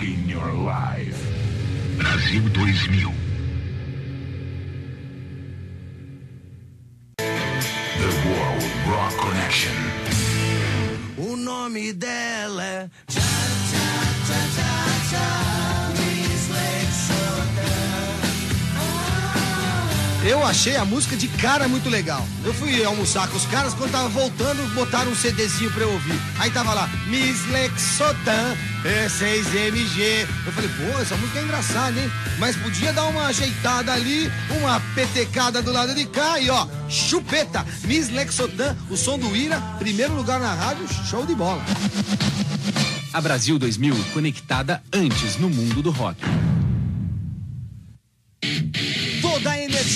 rocking your life. Brasil 2000. The World Rock Connection. O nome dela é. Achei a música de cara muito legal. Eu fui almoçar com os caras, quando tava voltando, botaram um CDzinho pra eu ouvir. Aí tava lá, Miss Lexotan, E6MG. Eu falei, pô, essa música é engraçada, hein? Mas podia dar uma ajeitada ali, uma petecada do lado de cá e ó, chupeta, Miss Lexotan, o som do Ira, primeiro lugar na rádio, show de bola. A Brasil 2000 conectada antes no mundo do rock.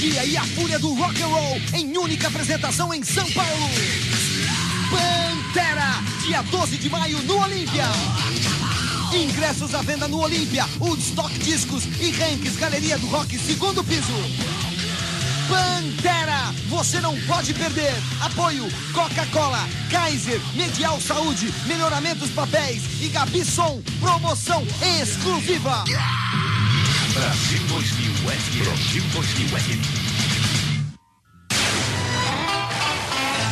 Energia e a fúria do rock and roll em única apresentação em São Paulo. Pantera, dia 12 de maio no Olímpia. Ingressos à venda no Olímpia, Woodstock Discos e Ranks Galeria do Rock, segundo piso. Pantera, você não pode perder. Apoio Coca-Cola, Kaiser, Medial Saúde, Melhoramentos Papéis e Gabi Som. Promoção exclusiva. Brasil 2000 FM. Brasil 2000 FM.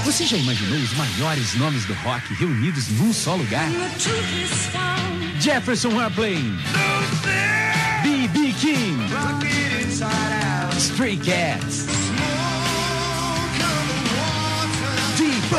Você já imaginou os maiores nomes do rock reunidos num só lugar? Jefferson Airplane, B.B. King, Stray Cats,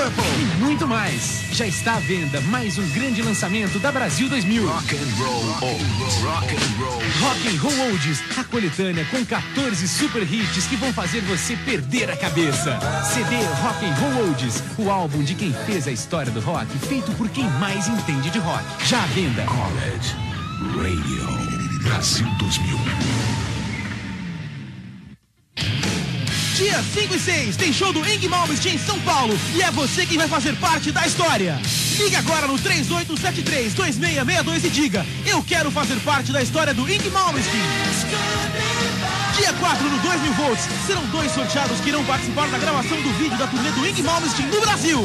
Purple e muito mais. Já está à venda mais um grande lançamento da Brasil 2000. Rock and roll oldies. Rock and roll. Rock and Roll Oldies, a coletânea com 14 super hits que vão fazer você perder a cabeça. CD Rock and Roll Oldies, o álbum de quem fez a história do rock, feito por quem mais entende de rock. Já à venda. College Radio. Brasil 2000. Dia 5 e 6 tem show do Ing Malmsteen em São Paulo e é você quem vai fazer parte da história. Ligue agora no 3873-2662 e diga: Eu quero fazer parte da história do Ing Malmsteen. Dia 4 no 2000 volts serão dois sorteados que irão participar da gravação do vídeo da turnê do Ing Malmsteen no Brasil.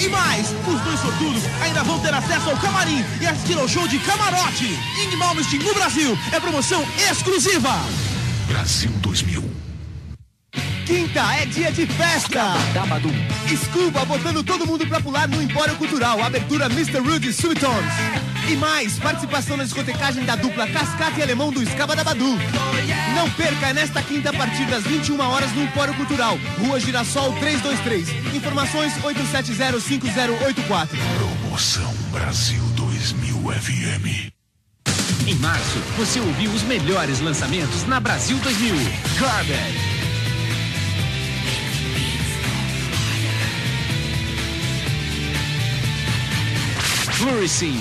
E mais, os dois sortudos ainda vão ter acesso ao camarim e assistir ao show de camarote. Ing Malmsteen no Brasil é promoção exclusiva. Brasil 2000. Quinta é dia de festa. Dabadum. Scuba botando todo mundo pra pular no Empório Cultural. Abertura Mr. Rudy Subtons. E mais, participação na discotecagem da dupla Cascata e Alemão do Escaba da Badu. Não perca, nesta quinta a partir das 21 horas no Empório Cultural. Rua Girassol 323. Informações 8705084. Promoção Brasil 2000 FM. Em março, você ouviu os melhores lançamentos na Brasil 2000. Garbage. Flourishing.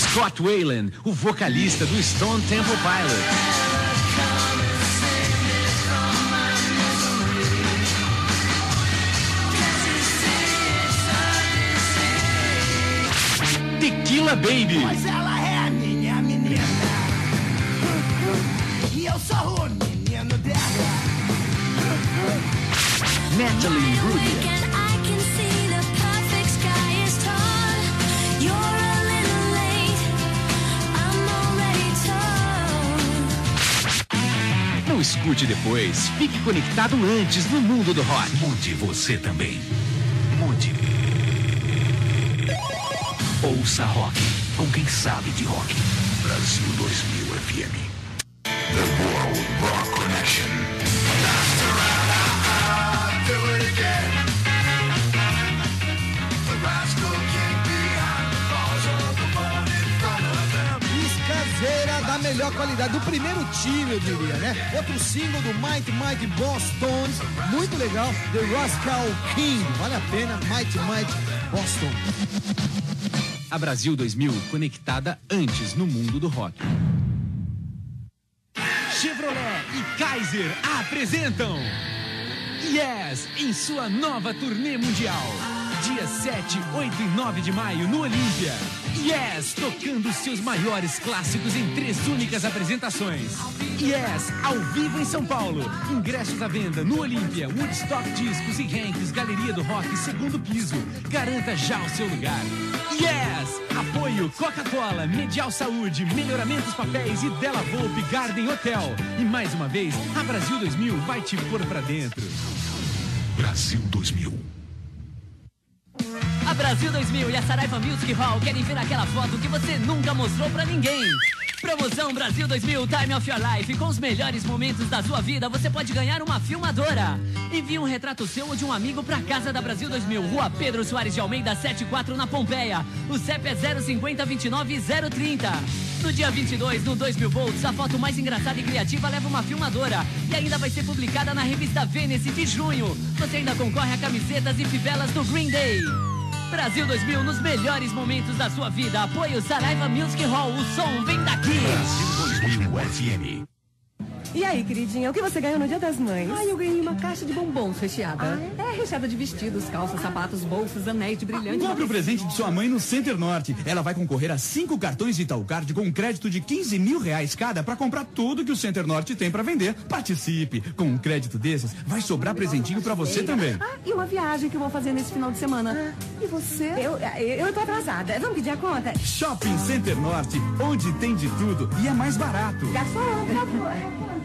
Scott Wayland, o vocalista do Stone Temple Pilots. Tequila Baby. Não escute depois. Fique conectado antes no mundo do rock. Mude você também. Mude. Ouça rock com quem sabe de rock. Brasil 2000 FM. The World Rock Connection. Da melhor qualidade, do primeiro time, eu diria, né? Outro single do Mighty Mighty Boss Tones, muito legal, The Rascal King, vale a pena, Mighty Mighty Boston. A Brasil 2000 conectada antes no mundo do rock. Chevrolet e Kaiser apresentam Yes em sua nova turnê mundial. Dia 7, 8 e 9 de maio no Olímpia. Yes, tocando seus maiores clássicos em três únicas apresentações. Yes, ao vivo em São Paulo. Ingressos à venda no Olímpia, Woodstock Discos e Hanks, Galeria do Rock, segundo piso. Garanta já o seu lugar. Yes! Apoio Coca-Cola, Medial Saúde, Melhoramentos Papéis e Della Volpe Garden Hotel. E mais uma vez, a Brasil 2000 vai te pôr pra dentro. Brasil 2000. A Brasil 2000 e a Saraiva Music Hall querem ver aquela foto que você nunca mostrou pra ninguém. Promoção Brasil 2000 Time of Your Life. Com os melhores momentos da sua vida, você pode ganhar uma filmadora. Envie um retrato seu ou de um amigo pra casa da Brasil 2000, Rua Pedro Soares de Almeida, 74 na Pompeia. O CEP é 050 29 030. No dia 22, no 2000 volts, a foto mais engraçada e criativa leva uma filmadora. E ainda vai ser publicada na revista Vênice de junho. Você ainda concorre a camisetas e fivelas do Green Day. Brasil 2000 nos melhores momentos da sua vida. Apoio Saraiva Music Hall. O som vem daqui. Brasil 2000 FM. E aí, queridinha, o que você ganhou no Dia das Mães? Ai, eu ganhei uma caixa de bombons recheada. Ah, é? recheada de vestidos, calças, sapatos, bolsas, anéis de brilhante. Compre o presente de sua mãe no Center Norte. Ela vai concorrer a cinco cartões de Itaúcard com um crédito de 15 mil reais cada para comprar tudo que o Center Norte tem para vender. Participe. Com um crédito desses, vai sobrar presentinho para você também. Ah, e uma viagem que eu vou fazer nesse final de semana. E você? Eu, eu tô atrasada. Vamos pedir a conta? Shopping Center Norte, onde tem de tudo e é mais barato. Garçom, por favor.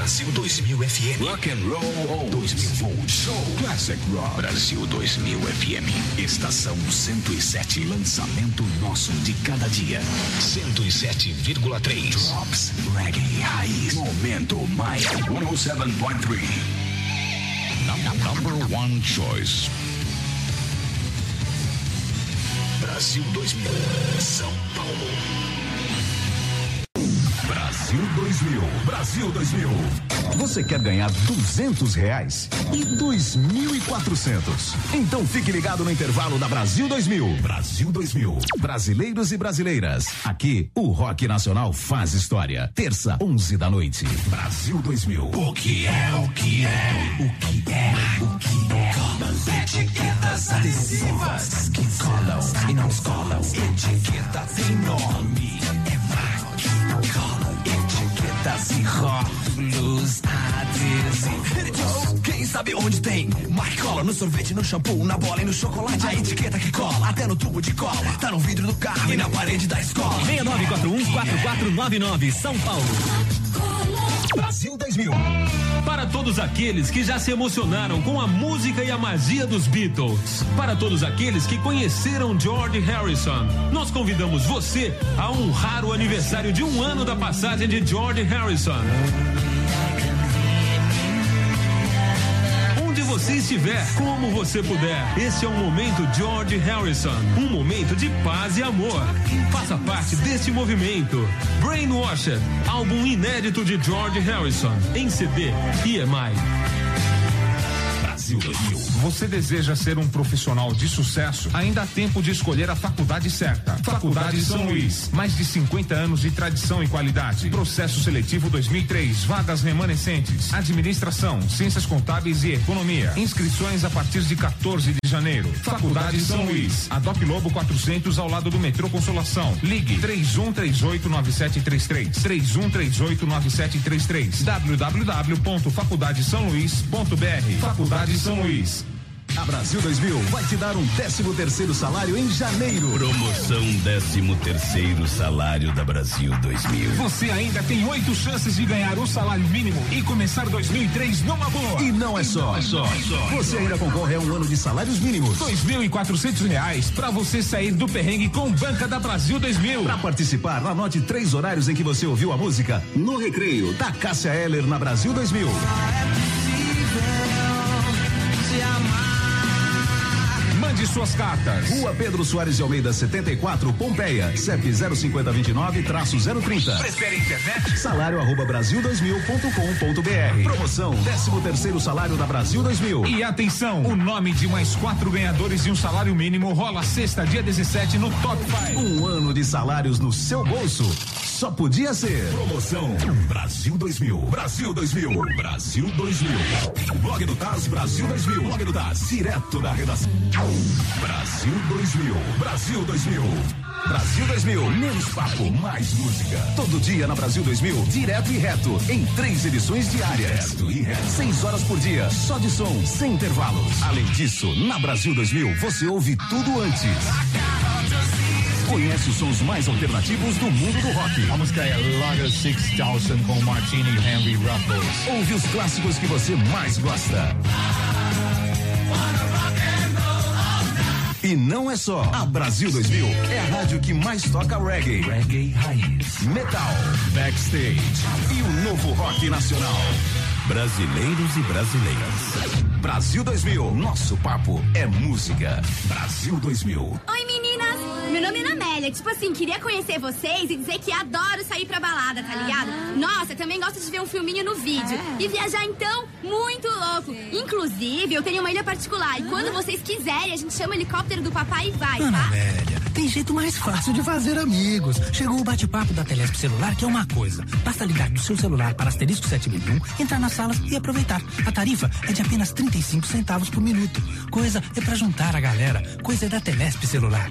Brasil 2000 FM. Rock and Roll 2000 volts. Show Classic Rock. Brasil 2000 FM. Estação 107. Lançamento nosso de cada dia. 107,3. Drops, reggae, raiz. Momento mais. 107.3. Number one choice. Brasil 2000. São Paulo. Brasil 2000. Brasil 2000. Você quer ganhar 200 reais e 2.400? Então fique ligado no intervalo da Brasil 2000. Brasil 2000. Brasileiros e brasileiras, aqui o Rock Nacional faz história. Terça, 11 da noite. Brasil 2000. O que é, o que é, o que é, o que é. Etiquetas adesivas que colam e não colam. Etiqueta tem nome, rótulos adesivos. Quem sabe onde tem? Mark cola no sorvete, no shampoo, na bola e no chocolate. A etiqueta que cola, até no tubo de cola. Tá no vidro do carro e na parede da escola. 6941-4499, São Paulo. Brasil 2000. Para todos aqueles que já se emocionaram com a música e a magia dos Beatles. Para todos aqueles que conheceram George Harrison. Nós convidamos você a honrar o aniversário de um ano da passagem de George Harrison. Você estiver, como você puder. Esse é o momento George Harrison. Um momento de paz e amor. Faça parte deste movimento. Brainwashed, álbum inédito de George Harrison. Em CD, EMI. Brasil 2000. Você deseja ser um profissional de sucesso? Ainda há tempo de escolher a faculdade certa. Faculdade São Luís. Mais de 50 anos de tradição e qualidade. Processo seletivo 2003. Vagas remanescentes. Administração, Ciências Contábeis e Economia. Inscrições a partir de 14 de janeiro. Faculdade São Luís. A Doc Lobo 400 ao lado do metrô Consolação. Ligue 31389733. 31389733. www.faculdadesaoluís.br. Faculdade São Luís. A Brasil 2000 vai te dar um 13 terceiro salário em janeiro. Promoção 13 terceiro salário da Brasil 2000. Você ainda tem oito chances de ganhar o salário mínimo e começar 2003 numa boa. E não é só. É só, é só. Você ainda concorre a um ano de salários mínimos. Dois mil e quatrocentos reais pra você sair do perrengue com Banca da Brasil 2000. Para participar, anote três horários em que você ouviu a música no recreio da Cássia Eller na Brasil 2000. Suas cartas. Rua Pedro Soares de Almeida, 74, Pompeia. CEP 05029 030. Prefere internet? Salário arroba Brasil2000.com.br. Promoção 13 terceiro salário da Brasil 2000. E atenção, o nome de mais quatro ganhadores de um salário mínimo rola sexta, dia 17 no Top 5. Um ano de salários no seu bolso. Só podia ser. Promoção Brasil 2000. Brasil 2000. Brasil 2000. Blog do Taz Brasil 2000. Blog do Taz, direto da redação. Brasil 2000. Brasil 2000. Brasil 2000, menos papo, mais música. Todo dia na Brasil 2000, direto e reto, em três edições diárias. Direto e reto. Seis horas por dia, só de som, sem intervalos. Além disso, na Brasil 2000, você ouve tudo antes. Conhece os sons mais alternativos do mundo do rock. A música é Lager 6000 com Martini e Henry Ruffles. Ouve os clássicos que você mais gosta. E não é só. A Brasil 2000 é a rádio que mais toca reggae, Reggae Raiz. metal, backstage e o novo rock nacional. Brasileiros e brasileiras. Brasil 2000, nosso papo é música. Brasil 2000. Oi meninas, nome é Amélia. Tipo assim, queria conhecer vocês e dizer que adoro sair pra balada, tá ligado? Nossa, também gosto de ver um filminho no vídeo. E viajar então, muito louco. Inclusive, eu tenho uma ilha particular e quando vocês quiserem, a gente chama o helicóptero do papai e vai, Ana tá? Amélia, tem jeito mais fácil de fazer amigos. Chegou o bate-papo da Telesp celular, que é uma coisa. Basta ligar do seu celular para asterisco 7001, entrar nas salas e aproveitar. A tarifa é de apenas 35 centavos por minuto. Coisa é pra juntar a galera. Coisa é da Telesp celular.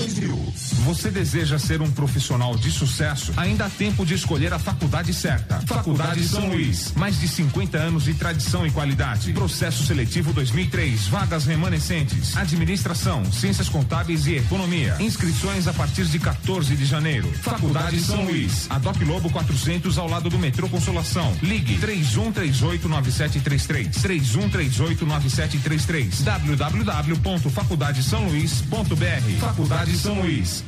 Brasil 2000. Você deseja ser um profissional de sucesso? Ainda há tempo de escolher a faculdade certa. Faculdade São Luís. Mais de 50 anos de tradição e qualidade. Processo seletivo 2003. Vagas remanescentes. Administração, ciências contábeis e economia. Inscrições a partir de 14 de janeiro. Faculdade São Luís. A Doc Lobo 400 ao lado do metrô Consolação. Ligue 31389733. 31389733. www.faculdadesaoluís.br. Faculdade São Luís.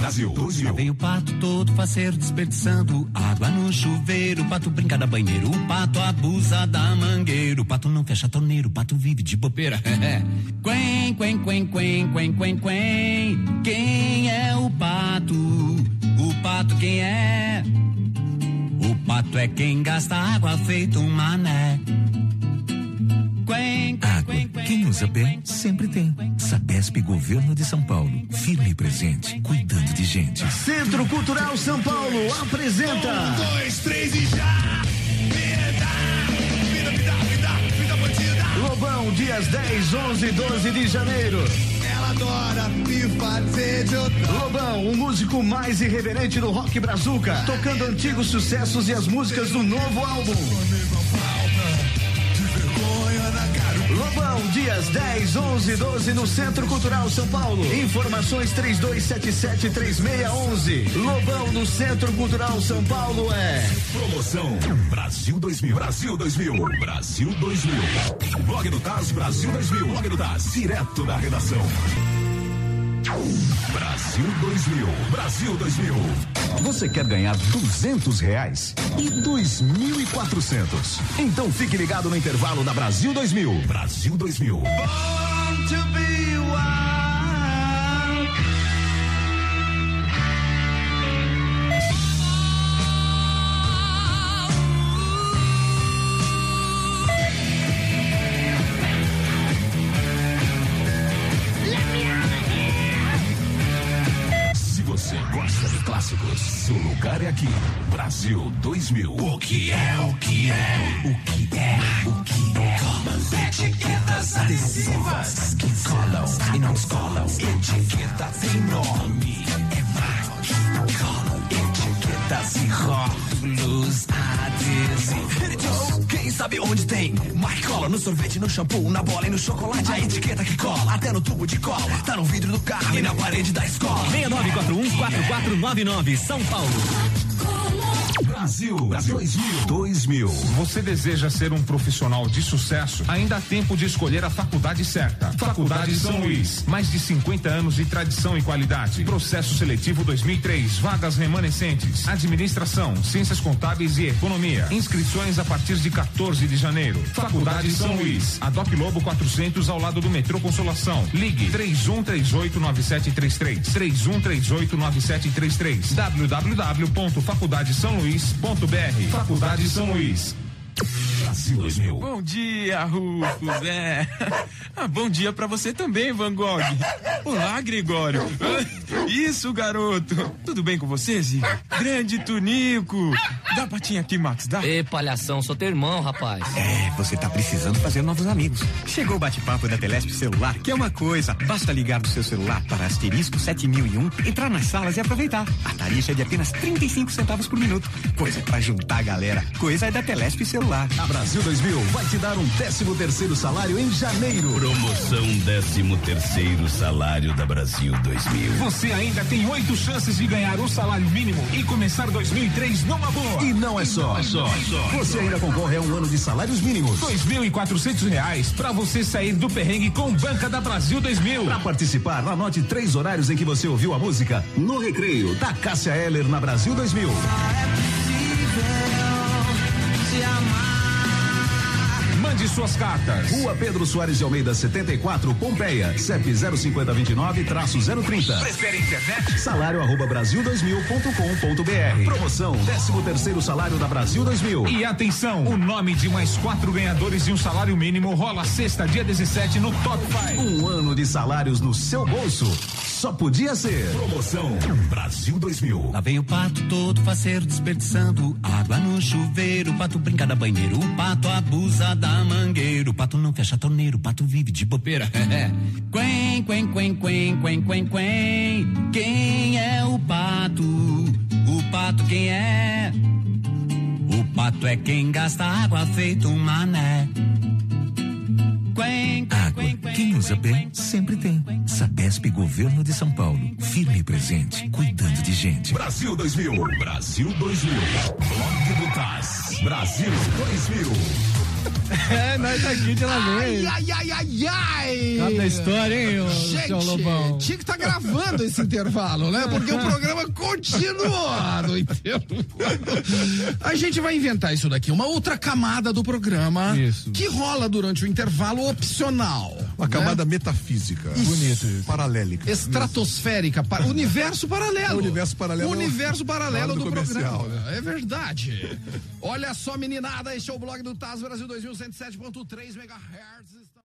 Brasil 2000. Vem o pato todo faceiro desperdiçando água no chuveiro. O pato brinca da banheiro, o pato abusa da mangueira. O pato não fecha a torneira, o pato vive de bobeira. quen, quen, quen, quen, quen, quen, quen. Quem é o pato? O pato quem é? O pato é quem gasta água feito um mané. Quen, quen, Água. Quem usa bem, sempre tem. Sabesp Governo de São Paulo. Firme e presente, cuidando de gente. Centro Cultural São Paulo apresenta. Um, dois, três e já! Vida, vida, vida, vida, vida bandida. Lobão, dias 10, 11 e 12 de janeiro. Ela adora me fazer de outro. Lobão, o músico mais irreverente do rock brazuca, tocando antigos sucessos e as músicas do novo álbum. Lobão, dias 10, 11 e 12 no Centro Cultural São Paulo. Informações 3277-3611. Lobão no Centro Cultural São Paulo é. Promoção Brasil 2000. Brasil 2000. Brasil 2000. Blog do Taz Brasil 2000. Blog do Taz, direto da redação. Brasil 2000. Brasil 2000. Você quer ganhar 200 reais e 2.400? Então fique ligado no intervalo da Brasil 2000. Brasil 2000. Se clássicos, seu lugar é aqui. Brasil 2000. O que é, o que é, o que é, o que é. Colas, etiquetas adesivas que colam e não colam. Etiqueta tem nome. É marca. Etiquetas e rótulos adesivos. Sabe onde tem? Marca cola no sorvete, no shampoo, na bola e no chocolate. A etiqueta que cola até no tubo de cola. Tá no vidro do carro e na parede da escola. 6941-4499, São Paulo. Brasil, Brasil 2000. 2000. Você deseja ser um profissional de sucesso? Ainda há tempo de escolher a faculdade certa. Faculdade São Luís. Mais de 50 anos de tradição e qualidade. Processo seletivo 2003. Vagas remanescentes. Administração, ciências contábeis e economia. Inscrições a partir de 14 de janeiro. Faculdade São Luís. A Doc Lobo 400 ao lado do metrô Consolação. Ligue 31389733. 31389733. www.faculdadesaoluís.br. Faculdade São Luís. Brasil 2000. Bom dia, Rufus. É. Ah, bom dia pra você também, Van Gogh. Olá, Gregório. Isso, garoto. Tudo bem com você, Zico? Grande Tunico. Dá patinha aqui, Max, dá? Ê, palhação, sou teu irmão, rapaz. É, você tá precisando fazer novos amigos. Chegou o bate-papo da Telesp celular, que é uma coisa. Basta ligar do seu celular para asterisco 7001, entrar nas salas e aproveitar. A tarifa é de apenas 35 centavos por minuto. Coisa pra juntar a galera. Coisa é da Telesp celular. A Brasil 2000 vai te dar um 13 terceiro salário em janeiro. Promoção 13 terceiro salário da Brasil 2000. Você ainda tem oito chances de ganhar o salário mínimo e começar 2003 numa boa. E não é só. Você ainda concorre a um ano de salários mínimos. 2.400 reais pra você sair do perrengue com Banca da Brasil 2000. Para participar, anote três horários em que você ouviu a música no recreio da Cássia Eller na Brasil 2000. Suas cartas. Rua Pedro Soares de Almeida, 74, Pompeia. CEP 05029-030. Prefere internet? Salário arroba brasil2000.com.br. Promoção 13 terceiro salário da Brasil 2000. E atenção, o nome de mais quatro ganhadores de um salário mínimo rola sexta, dia 17 no Top 5. Um ano de salários no seu bolso. Só podia ser. Promoção Brasil 2000. Lá vem o pato todo faceiro desperdiçando água no chuveiro. O pato brinca da banheiro, o pato abusa da mangueira. O pato não fecha a torneira, o pato vive de bobeira. quen, quen, quen, quen, quen, quen, quen. Quem é o pato? O pato quem é? O pato é quem gasta água feito um mané. Água. Quem usa bem, sempre tem. Sabesp Governo de São Paulo. Firme e presente, cuidando de gente. Brasil 2000. Brasil 2000. Blog do. Brasil 2000. É, nós tá aqui de uma vez. Ai, ai, ai, ai! Cada história, hein, ô, Gente, seu Lobão? tinha que estar gravando esse intervalo, né? Porque o programa continua no intervalo. A gente vai inventar isso daqui, uma outra camada do programa Isso. que rola durante o intervalo opcional. Uma né? camada metafísica. Isso. Bonito isso. Paralélica. Estratosférica, pa- universo paralelo. O universo paralelo. Universo paralelo do, comercial, programa. né? É verdade. Olha só, meninada, este é o blog do Taz Brasil 2107.3 MHz.